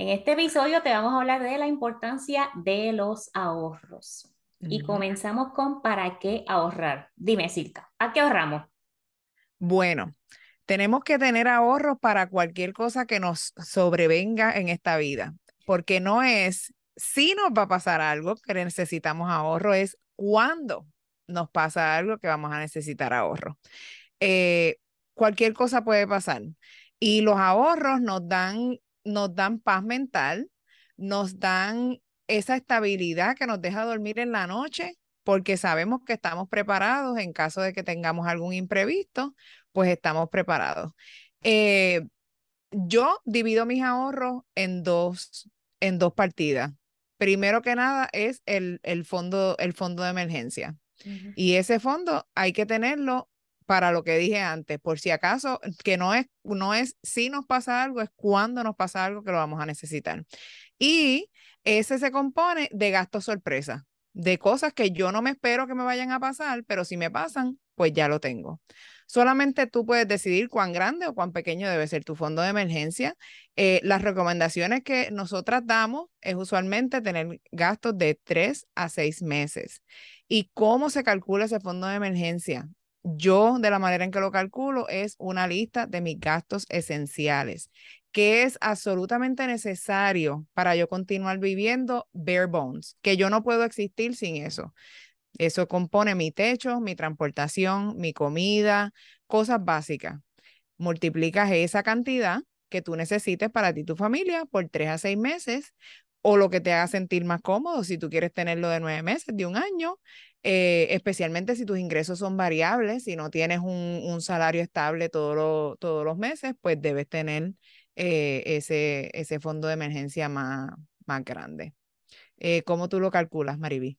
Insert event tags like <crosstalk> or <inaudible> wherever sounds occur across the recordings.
En este episodio te vamos a hablar de la importancia de los ahorros. Y comenzamos con ¿para qué ahorrar? Dime, Silka, ¿a qué ahorramos? Bueno, tenemos que tener ahorros para cualquier cosa que nos sobrevenga en esta vida, porque no es si nos va a pasar algo que necesitamos ahorro, es cuando nos pasa algo que vamos a necesitar ahorro. Eh, cualquier cosa puede pasar. Y los ahorros nos dan, nos dan paz mental, nos dan esa estabilidad que nos deja dormir en la noche, porque sabemos que estamos preparados en caso de que tengamos algún imprevisto, pues estamos preparados. Eh, yo divido mis ahorros en dos, en dos partidas. Primero que nada es el, el, fondo, el fondo de emergencia. Y ese fondo hay que tenerlo para lo que dije antes, por si acaso, que no es, no es si nos pasa algo, es cuando nos pasa algo que lo vamos a necesitar. Y ese se compone de gastos sorpresa, de cosas que yo no me espero que me vayan a pasar, pero si me pasan, pues ya lo tengo. Solamente tú puedes decidir cuán grande o cuán pequeño debe ser tu fondo de emergencia. Eh, las recomendaciones que nosotras damos es usualmente tener gastos de tres a seis meses. ¿Y cómo se calcula ese fondo de emergencia? Yo, de la manera en que lo calculo, es una lista de mis gastos esenciales, que es absolutamente necesario para yo continuar viviendo bare bones, que yo no puedo existir sin eso. Eso compone mi techo, mi transportación, mi comida, cosas básicas. Multiplicas esa cantidad que tú necesites para ti y tu familia por tres a seis meses o lo que te haga sentir más cómodo, si tú quieres tenerlo de nueve meses, de un año, eh, especialmente si tus ingresos son variables, si no tienes un, salario estable todos los meses, pues debes tener eh, ese, ese fondo de emergencia más, más grande. Eh, ¿Cómo tú lo calculas, Mariby?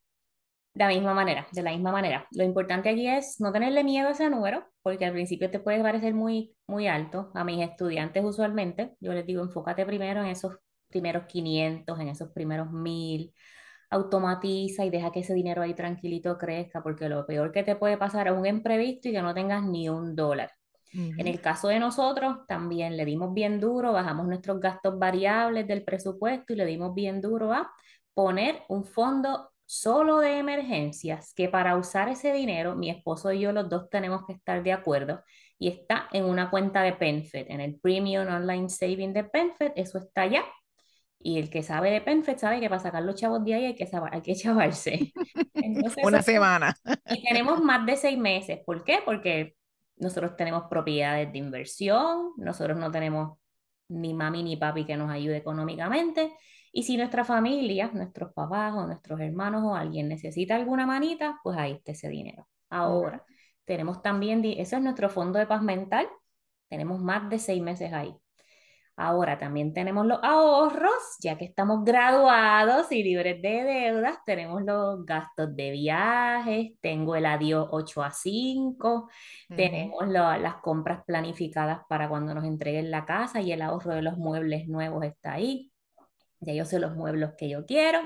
De la misma manera, de la misma manera. Lo importante aquí es no tenerle miedo a ese número, porque al principio te puede parecer muy, muy alto. A mis estudiantes usualmente, yo les digo, enfócate primero en esos primeros 500, en esos primeros 1000, automatiza y deja que ese dinero ahí tranquilito crezca, porque lo peor que te puede pasar es un imprevisto y que no tengas ni un dólar. En el caso de nosotros, también le dimos bien duro, bajamos nuestros gastos variables del presupuesto y le dimos bien duro a poner un fondo solo de emergencias, que para usar ese dinero, mi esposo y yo los dos tenemos que estar de acuerdo, y está en una cuenta de PenFed, en el Premium Online Saving de PenFed, eso está allá y el que sabe de PenFed sabe que para sacar los chavos de ahí hay que, hay que <laughs> chavarse. <laughs> Una semana. Y tenemos <laughs> más de seis meses. ¿Por qué? Porque nosotros tenemos propiedades de inversión, nosotros no tenemos ni mami ni papi que nos ayude económicamente. Y si nuestra familia, nuestros papás o nuestros hermanos o alguien necesita alguna manita, pues ahí está ese dinero. Ahora, tenemos también, eso es nuestro fondo de paz mental, tenemos más de seis meses ahí. Ahora también tenemos los ahorros, ya que estamos graduados y libres de deudas, tenemos los gastos de viajes, tengo el adiós 8 a 5, tenemos las compras planificadas para cuando nos entreguen la casa y el ahorro de los muebles nuevos está ahí. Ya yo sé los muebles que yo quiero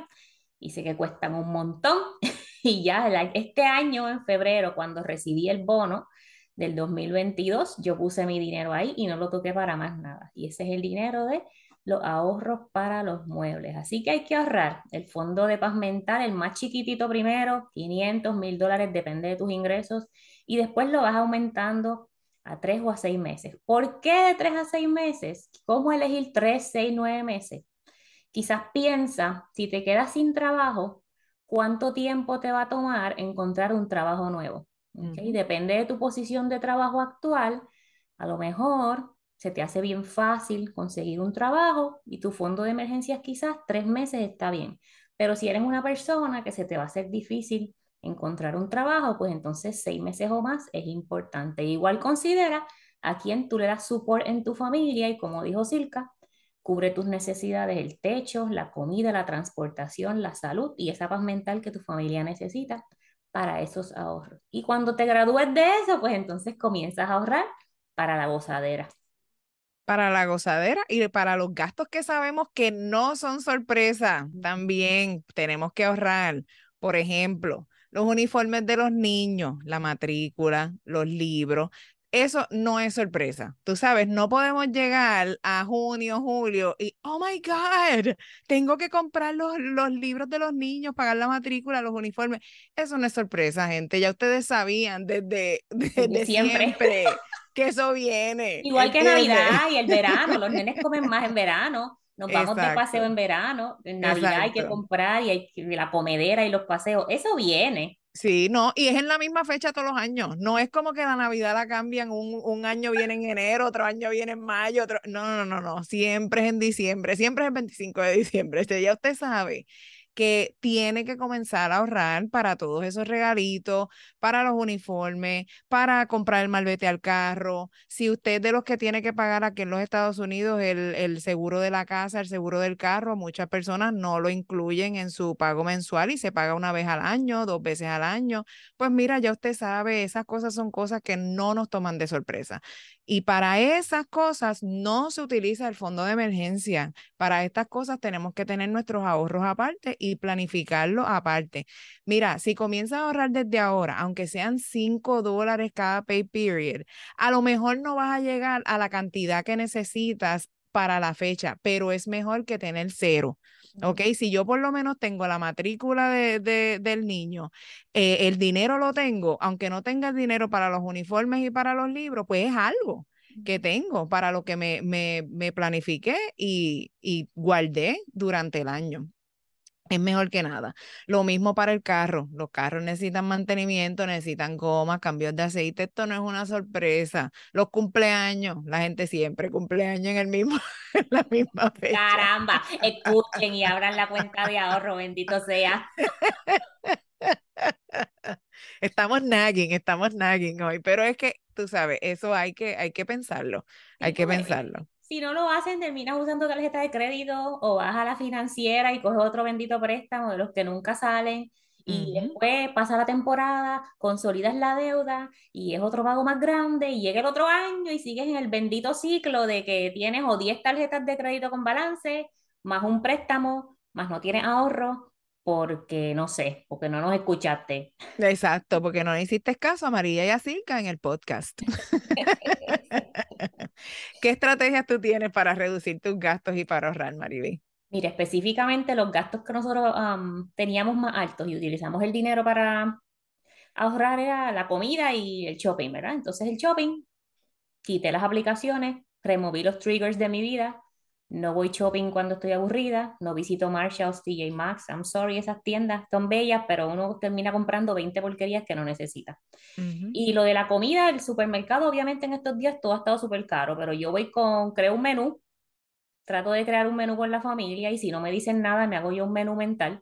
y sé que cuestan un montón. <laughs> y ya este año, en febrero, cuando recibí el bono, del 2022, yo puse mi dinero ahí y no lo toqué para más nada. Y ese es el dinero de los ahorros para los muebles. Así que hay que ahorrar el fondo de paz mental, el más chiquitito primero, 500, 1000 dólares, depende de tus ingresos, y después lo vas aumentando a tres o a seis meses. ¿Por qué de tres a seis meses? ¿Cómo elegir tres, seis, nueve meses? Quizás piensa, si te quedas sin trabajo, ¿cuánto tiempo te va a tomar encontrar un trabajo nuevo? Depende de tu posición de trabajo actual, a lo mejor se te hace bien fácil conseguir un trabajo y tu fondo de emergencias quizás tres meses está bien. Pero si eres una persona que se te va a hacer difícil encontrar un trabajo, pues entonces seis meses o más es importante. Igual considera a quien tú le das support en tu familia y como dijo Silka, cubre tus necesidades, el techo, la comida, la transportación, la salud y esa paz mental que tu familia necesita para esos ahorros. Y cuando te gradúes de eso, pues entonces comienzas a ahorrar para la gozadera. Para la gozadera y para los gastos que sabemos que no son sorpresa, también tenemos que ahorrar. Por ejemplo, los uniformes de los niños, la matrícula, los libros. Eso no es sorpresa. Tú sabes, no podemos llegar a junio, julio y, oh my God, tengo que comprar los, los libros de los niños, pagar la matrícula, los uniformes. Eso no es sorpresa, gente. Ya ustedes sabían desde, <laughs> desde, siempre. <laughs> que eso viene. Igual que Navidad y el verano, los nenes comen más en verano. Nos vamos de paseo en verano, en Navidad hay que comprar y hay la comedera y los paseos, eso viene. Sí, no, y es en la misma fecha todos los años. No es como que la Navidad la cambian, un, un año viene en enero, otro año viene en mayo, otro... No, no, no, no, siempre es en diciembre, siempre es el 25 de diciembre. Este, ya usted sabe que tiene que comenzar a ahorrar para todos esos regalitos, para los uniformes, para comprar el malvete al carro. Si usted de los que tiene que pagar aquí en los Estados Unidos el, el seguro de la casa, el seguro del carro, muchas personas no lo incluyen en su pago mensual y se paga una vez al año, dos veces al año. Pues mira, ya usted sabe, esas cosas son cosas que no nos toman de sorpresa. Y para esas cosas no se utiliza el fondo de emergencia. Para estas cosas tenemos que tener nuestros ahorros aparte y planificarlo aparte. Mira, si comienzas a ahorrar desde ahora, aunque sean 5 dólares cada pay period, a lo mejor no vas a llegar a la cantidad que necesitas para la fecha, pero es mejor que tener cero. ¿Ok? Si yo por lo menos tengo la matrícula de, del niño, eh, el dinero lo tengo, aunque no tenga el dinero para los uniformes y para los libros, pues es algo que tengo para lo que me, me, me planifiqué y, y guardé durante el año es mejor que nada. Lo mismo para el carro. Los carros necesitan mantenimiento, necesitan gomas, cambios de aceite. Esto no es una sorpresa. Los cumpleaños, la gente siempre cumpleaños en el mismo, <laughs> en la misma fecha. Caramba, escuchen y abran la cuenta de ahorro, bendito sea. <laughs> Estamos nagging, estamos nagging hoy, pero es que tú sabes, eso hay que, hay que pensarlo, hay que pensarlo. Si no lo hacen, terminas usando tarjeta de crédito o vas a la financiera y coges otro bendito préstamo de los que nunca salen. Y después pasa la temporada, consolidas la deuda y es otro pago más grande y llega el otro año y sigues en el bendito ciclo de que tienes o 10 tarjetas de crédito con balance, más un préstamo, más no tienes ahorro, porque no sé, porque no nos escuchaste. Exacto, porque no hiciste caso a María y a Silka en el podcast. <laughs> <laughs> ¿Qué estrategias tú tienes para reducir tus gastos y para ahorrar, Maribel? Mira, específicamente los gastos que nosotros teníamos más altos y utilizamos el dinero para ahorrar era la comida y el shopping, ¿verdad? Entonces el shopping, quité las aplicaciones, removí los triggers de mi vida, no voy shopping cuando estoy aburrida, no visito Marshalls, TJ Maxx, I'm sorry, esas tiendas son bellas, pero uno termina comprando 20 porquerías que no necesita. Y lo de la comida, el supermercado, obviamente en estos días todo ha estado súper caro, pero yo voy con, creo un menú, trato de crear un menú con la familia y si no me dicen nada, me hago yo un menú mental.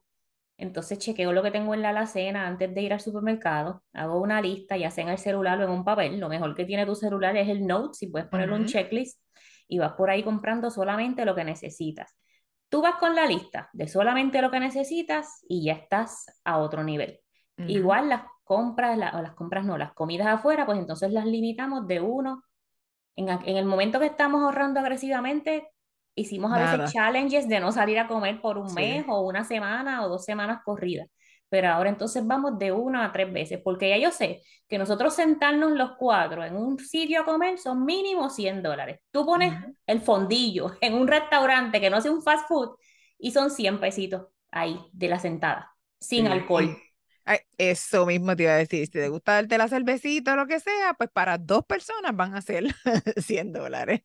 Entonces chequeo lo que tengo en la alacena antes de ir al supermercado, hago una lista, ya sea en el celular o en un papel. Lo mejor que tiene tu celular es el Note, si puedes poner un checklist y vas por ahí comprando solamente lo que necesitas. Tú vas con la lista de solamente lo que necesitas y ya estás a otro nivel. Igual las compras, o las compras no, las comidas afuera, pues entonces las limitamos de uno. En, en el momento que estamos ahorrando agresivamente, hicimos a veces challenges de no salir a comer por un mes o una semana o dos semanas corridas pero ahora entonces vamos de una a tres veces, porque ya yo sé que nosotros sentarnos los cuatro en un sitio a comer son mínimo 100 dólares. Tú pones el fondillo <laughs> en un restaurante que no sea un fast food y son 100 pesitos ahí de la sentada, sin alcohol eso mismo te iba a decir, si te gusta darte la cervecita o lo que sea, pues para dos personas van a ser <laughs> 100 dólares.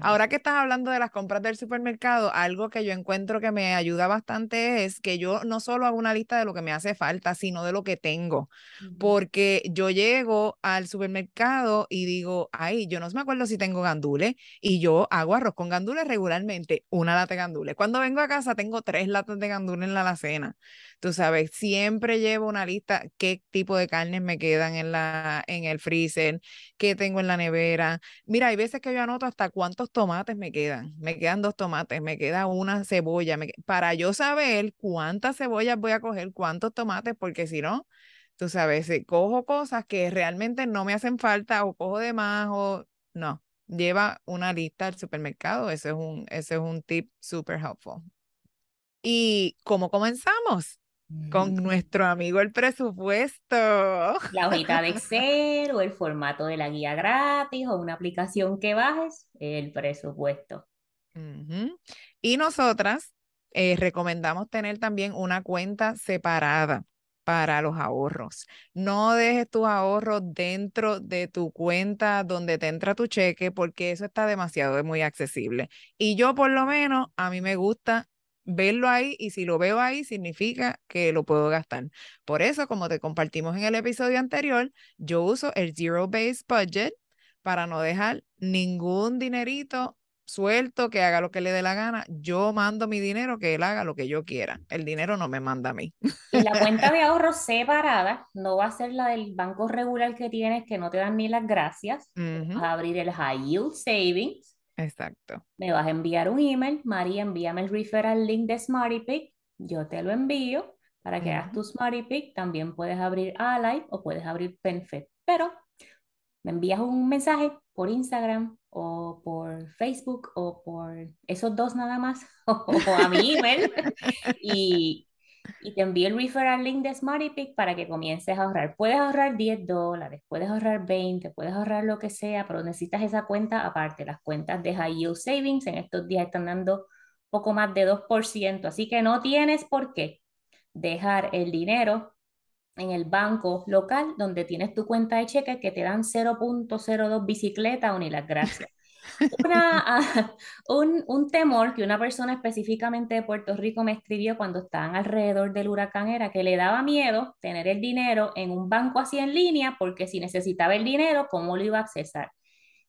Ahora que estás hablando de las compras del supermercado, algo que yo encuentro que me ayuda bastante es que yo no solo hago una lista de lo que me hace falta, sino de lo que tengo, porque yo llego al supermercado y digo, ay, yo no me acuerdo si tengo gandules y yo hago arroz con gandules regularmente, una lata de gandules. Cuando vengo a casa tengo tres latas de gandules en la alacena. Tú sabes, siempre llevo una lista, qué tipo de carnes me quedan en, la, en el freezer, qué tengo en la nevera. Mira, hay veces que yo anoto hasta cuántos tomates me quedan. Me quedan dos tomates, me queda una cebolla. para yo saber cuántas cebollas voy a coger, cuántos tomates, porque si no, tú sabes, si cojo cosas que realmente no me hacen falta o cojo de más o no. Lleva una lista al supermercado, ese es un, ese es un tip super helpful. ¿Y cómo comenzamos? Con nuestro amigo el presupuesto. La hojita de Excel o el formato de la guía gratis o una aplicación que bajes, el presupuesto. Y nosotras eh, recomendamos tener también una cuenta separada para los ahorros. No dejes tus ahorros dentro de tu cuenta donde te entra tu cheque porque eso está demasiado, muy accesible. Y yo por lo menos, a mí me gusta verlo ahí y si lo veo ahí significa que lo puedo gastar. Por eso, como te compartimos en el episodio anterior, yo uso el Zero Base Budget para no dejar ningún dinerito suelto, que haga lo que le dé la gana. Yo mando mi dinero, que él haga lo que yo quiera. El dinero no me manda a mí. Y la cuenta de <laughs> ahorros separada no va a ser la del banco regular que tienes, que no te dan ni las gracias. Vas a abrir el High Yield Savings. Exacto. Me vas a enviar un email. María, envíame el referral link de SmartyPick. Yo te lo envío para que hagas tu SmartyPick. También puedes abrir Ally o puedes abrir PenFed. Pero me envías un mensaje por Instagram o por Facebook o por esos dos nada más <laughs> o, a mi email <laughs> y, y, te envío el referral link de SmartyPick para que comiences a ahorrar. Puedes ahorrar 10 dólares, puedes ahorrar 20, puedes ahorrar lo que sea, pero necesitas esa cuenta aparte. Las cuentas de High Yield Savings en estos días están dando poco más de 2%, así que no tienes por qué dejar el dinero en el banco local donde tienes tu cuenta de cheques que te dan 0.02 bicicleta o ni las gracias. <laughs> Un, un, temor que una persona específicamente de Puerto Rico me escribió cuando estaban alrededor del huracán era que le daba miedo tener el dinero en un banco así en línea porque si necesitaba el dinero, ¿cómo lo iba a accesar?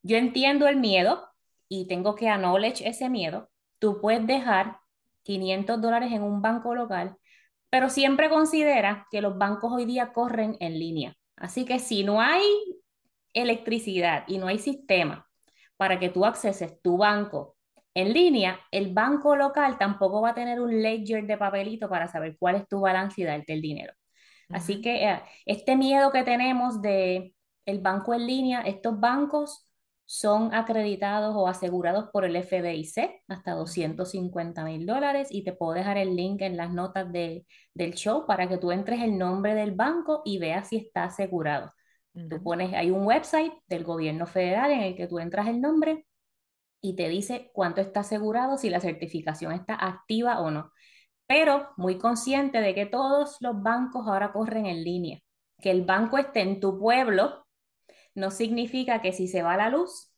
Yo entiendo el miedo y tengo que acknowledge ese miedo. Tú puedes dejar 500 dólares en un banco local pero siempre considera que los bancos hoy día corren en línea. Así que si no hay electricidad y no hay sistema para que tú acceses tu banco en línea, el banco local tampoco va a tener un ledger de papelito para saber cuál es tu balance y darte el dinero. Así que eh, este miedo que tenemos de el banco en línea, estos bancos son acreditados o asegurados por el FDIC hasta 250 mil dólares y te puedo dejar el link en las notas de, del show para que tú entres el nombre del banco y veas si está asegurado. Tú pones, hay un website del gobierno federal en el que tú entras el nombre y te dice cuánto está asegurado, si la certificación está activa o no. Pero muy consciente de que todos los bancos ahora corren en línea, que el banco esté en tu pueblo no significa que si se va la luz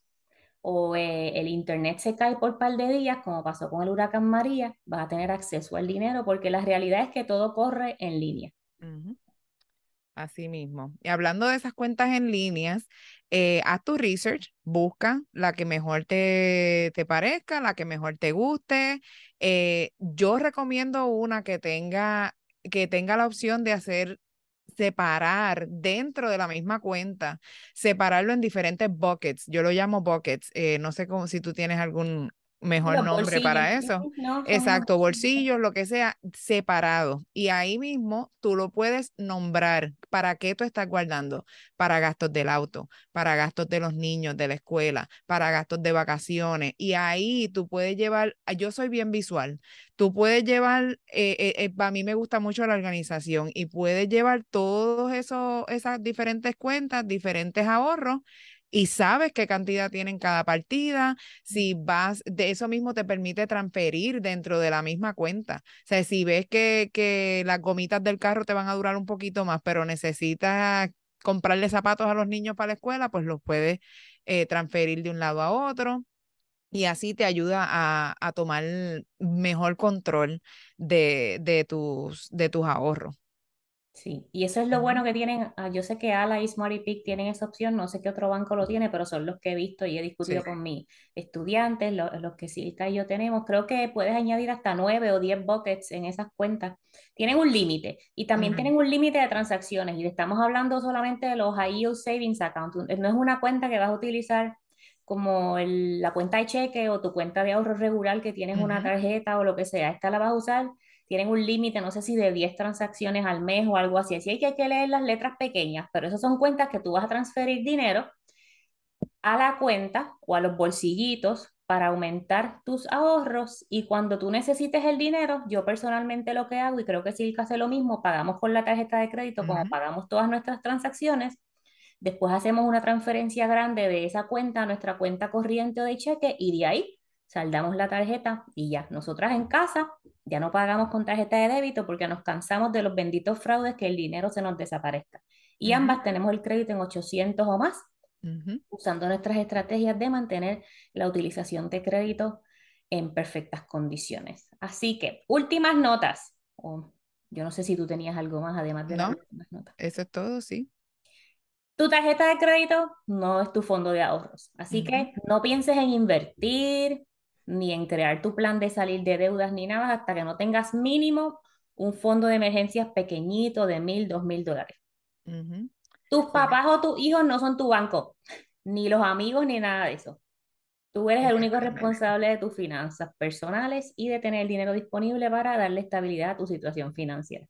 o eh, el internet se cae por un par de días, como pasó con el huracán María, vas a tener acceso al dinero porque la realidad es que todo corre en línea. Así mismo. Y hablando de esas cuentas en líneas, eh, haz tu research, busca la que mejor te, te parezca, la que mejor te guste. Eh, yo recomiendo una que tenga, que tenga la opción de hacer separar dentro de la misma cuenta, separarlo en diferentes buckets. Yo lo llamo buckets. Eh, no sé cómo si tú tienes algún mejor nombre para eso. Exacto, bolsillos, lo que sea, separado. Y ahí mismo tú lo puedes nombrar. ¿Para qué tú estás guardando? Para gastos del auto, para gastos de los niños de la escuela, para gastos de vacaciones. Y ahí tú puedes llevar, ah, yo soy bien visual, tú puedes llevar, eh, eh, eh a mí me gusta mucho la organización y puedes llevar todos esos, esas diferentes cuentas, diferentes ahorros y sabes qué cantidad tienen cada partida, si vas, de eso mismo te permite transferir dentro de la misma cuenta. O sea, si ves que, que las gomitas del carro te van a durar un poquito más, pero necesitas comprarle zapatos a los niños para la escuela, pues los puedes eh, transferir de un lado a otro. Y así te ayuda a, a tomar mejor control de, de, tus, de tus ahorros. Sí, y eso es lo bueno que tienen. Ah, yo sé que Ala y Smarty tienen esa opción, no sé qué otro banco lo tiene, pero son los que he visto y he discutido con mis estudiantes, los, que sí y yo tenemos. Creo que puedes añadir hasta nueve o diez buckets en esas cuentas. Tienen un límite y también tienen un límite de transacciones y estamos hablando solamente de los High Yield Savings Account. No es una cuenta que vas a utilizar como la cuenta de cheque o tu cuenta de ahorro regular que tienes una tarjeta o lo que sea. Esta la vas a usar tienen un límite, no sé si de 10 transacciones al mes o algo así. Así hay que, leer las letras pequeñas, pero esas son cuentas que tú vas a transferir dinero a la cuenta o a los bolsillitos para aumentar tus ahorros y cuando tú necesites el dinero, yo personalmente lo que hago, y creo que Silka hace lo mismo, pagamos con la tarjeta de crédito como pagamos todas nuestras transacciones, después hacemos una transferencia grande de esa cuenta a nuestra cuenta corriente o de cheque y de ahí saldamos la tarjeta y ya, nosotras en casa ya no pagamos con tarjeta de débito porque nos cansamos de los benditos fraudes que el dinero se nos desaparezca. Y ambas tenemos el crédito en 800 o más usando nuestras estrategias de mantener la utilización de crédito en perfectas condiciones. Así que, últimas notas. yo no sé si tú tenías algo más además de las últimas notas. Eso es todo, sí. Tu tarjeta de crédito no es tu fondo de ahorros, así que no pienses en invertir ni en crear tu plan de salir de deudas ni nada hasta que no tengas mínimo un fondo de emergencias pequeñito de mil, dos mil dólares. Tus papás o tus hijos no son tu banco, <laughs> ni los amigos, ni nada de eso. Tú eres el único responsable de tus finanzas personales y de tener el dinero disponible para darle estabilidad a tu situación financiera.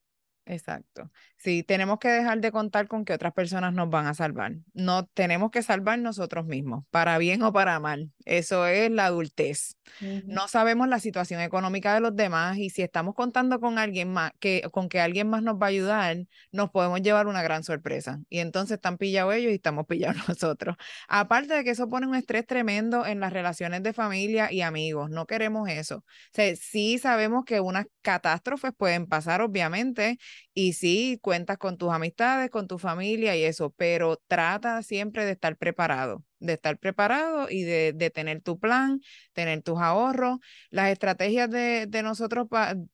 Exacto. Sí, tenemos que dejar de contar con que otras personas nos van a salvar. No tenemos que salvar nosotros mismos, para bien o para mal. Eso es la adultez. No sabemos la situación económica de los demás y si estamos contando con alguien más, que con que alguien más nos va a ayudar, nos podemos llevar una gran sorpresa. Y entonces están pillados ellos y estamos <laughs> pillados nosotros. Aparte de que eso pone un estrés tremendo en las relaciones de familia y amigos. No queremos eso. O sea, sí sabemos que unas catástrofes pueden pasar, obviamente, y sí, cuentas con tus amistades, con tu familia y eso, pero trata siempre de estar preparado, de estar preparado y de, tener tu plan, tener tus ahorros. Las estrategias de, de nosotros,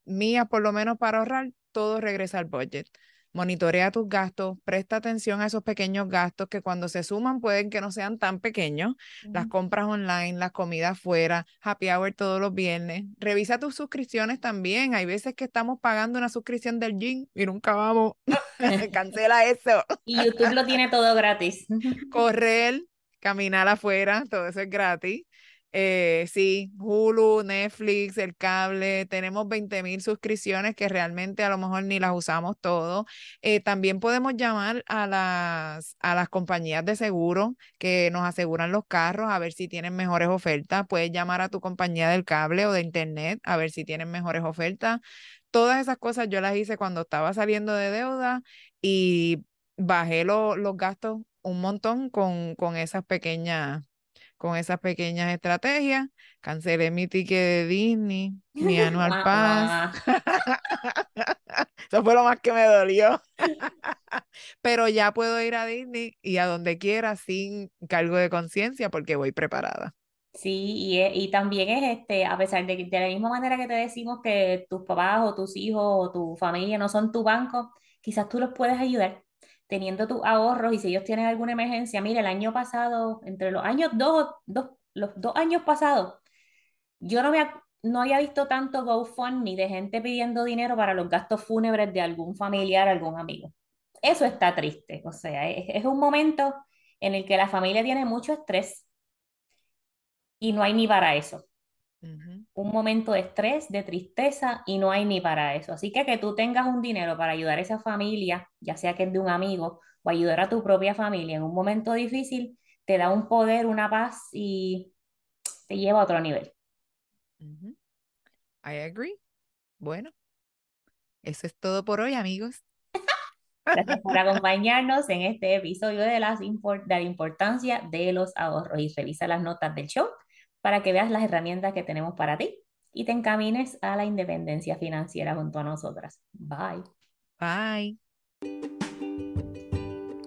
mías por lo menos para ahorrar, todo regresa al budget monitorea tus gastos, presta atención a esos pequeños gastos que cuando se suman pueden que no sean tan pequeños, las compras online, las comidas fuera, happy hour todos los viernes. Revisa tus suscripciones también. Hay veces que estamos pagando una suscripción del gym y nunca vamos. <laughs> Cancela eso. y YouTube lo tiene todo gratis. Correr, caminar afuera, todo eso es gratis. Eh, sí, Hulu, Netflix, el cable, tenemos 20 mil suscripciones que realmente a lo mejor ni las usamos todo. Eh, también podemos llamar a las, a las compañías de seguro que nos aseguran los carros a ver si tienen mejores ofertas. Puedes llamar a tu compañía del cable o de internet a ver si tienen mejores ofertas. Todas esas cosas yo las hice cuando estaba saliendo de deuda y bajé los gastos un montón con, con esas pequeñas con esas pequeñas estrategias. Cancelé mi ticket de Disney, mi <laughs> anual pass. <laughs> Eso fue lo más que me dolió. <laughs> Pero ya puedo ir a Disney y a donde quiera sin cargo de conciencia porque voy preparada. Sí, y, y, también es este, a pesar de que de la misma manera que te decimos que tus papás o tus hijos o tu familia no son tu banco, quizás tú los puedes ayudar teniendo tus ahorros y si ellos tienen alguna emergencia, mira, el año pasado, entre los años dos, dos los dos años pasados, yo no, me, no había visto tanto GoFundMe de gente pidiendo dinero para los gastos fúnebres de algún familiar, algún amigo. Eso está triste, o sea, es, un momento en el que la familia tiene mucho estrés y no hay ni para eso un momento de estrés, de tristeza y no hay ni para eso. Así que que tú tengas un dinero para ayudar a esa familia, ya sea que es de un amigo o ayudar a tu propia familia en un momento difícil, te da un poder, una paz y te lleva a otro nivel. I agree. Bueno, eso es todo por hoy, amigos. <laughs> Gracias por acompañarnos en este episodio de, las de la importancia de los ahorros y revisa las notas del show para que veas las herramientas que tenemos para ti y te encamines a la independencia financiera junto a nosotras. Bye. Bye.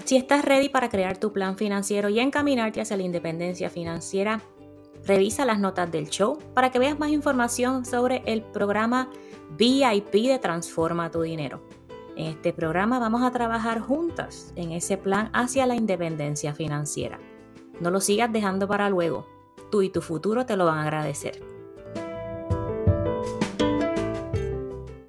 Si estás ready para crear tu plan financiero y encaminarte hacia la independencia financiera, revisa las notas del show para que veas más información sobre el programa VIP de Transforma tu Dinero. En este programa vamos a trabajar juntas en ese plan hacia la independencia financiera. No lo sigas dejando para luego tú y tu futuro te lo van a agradecer.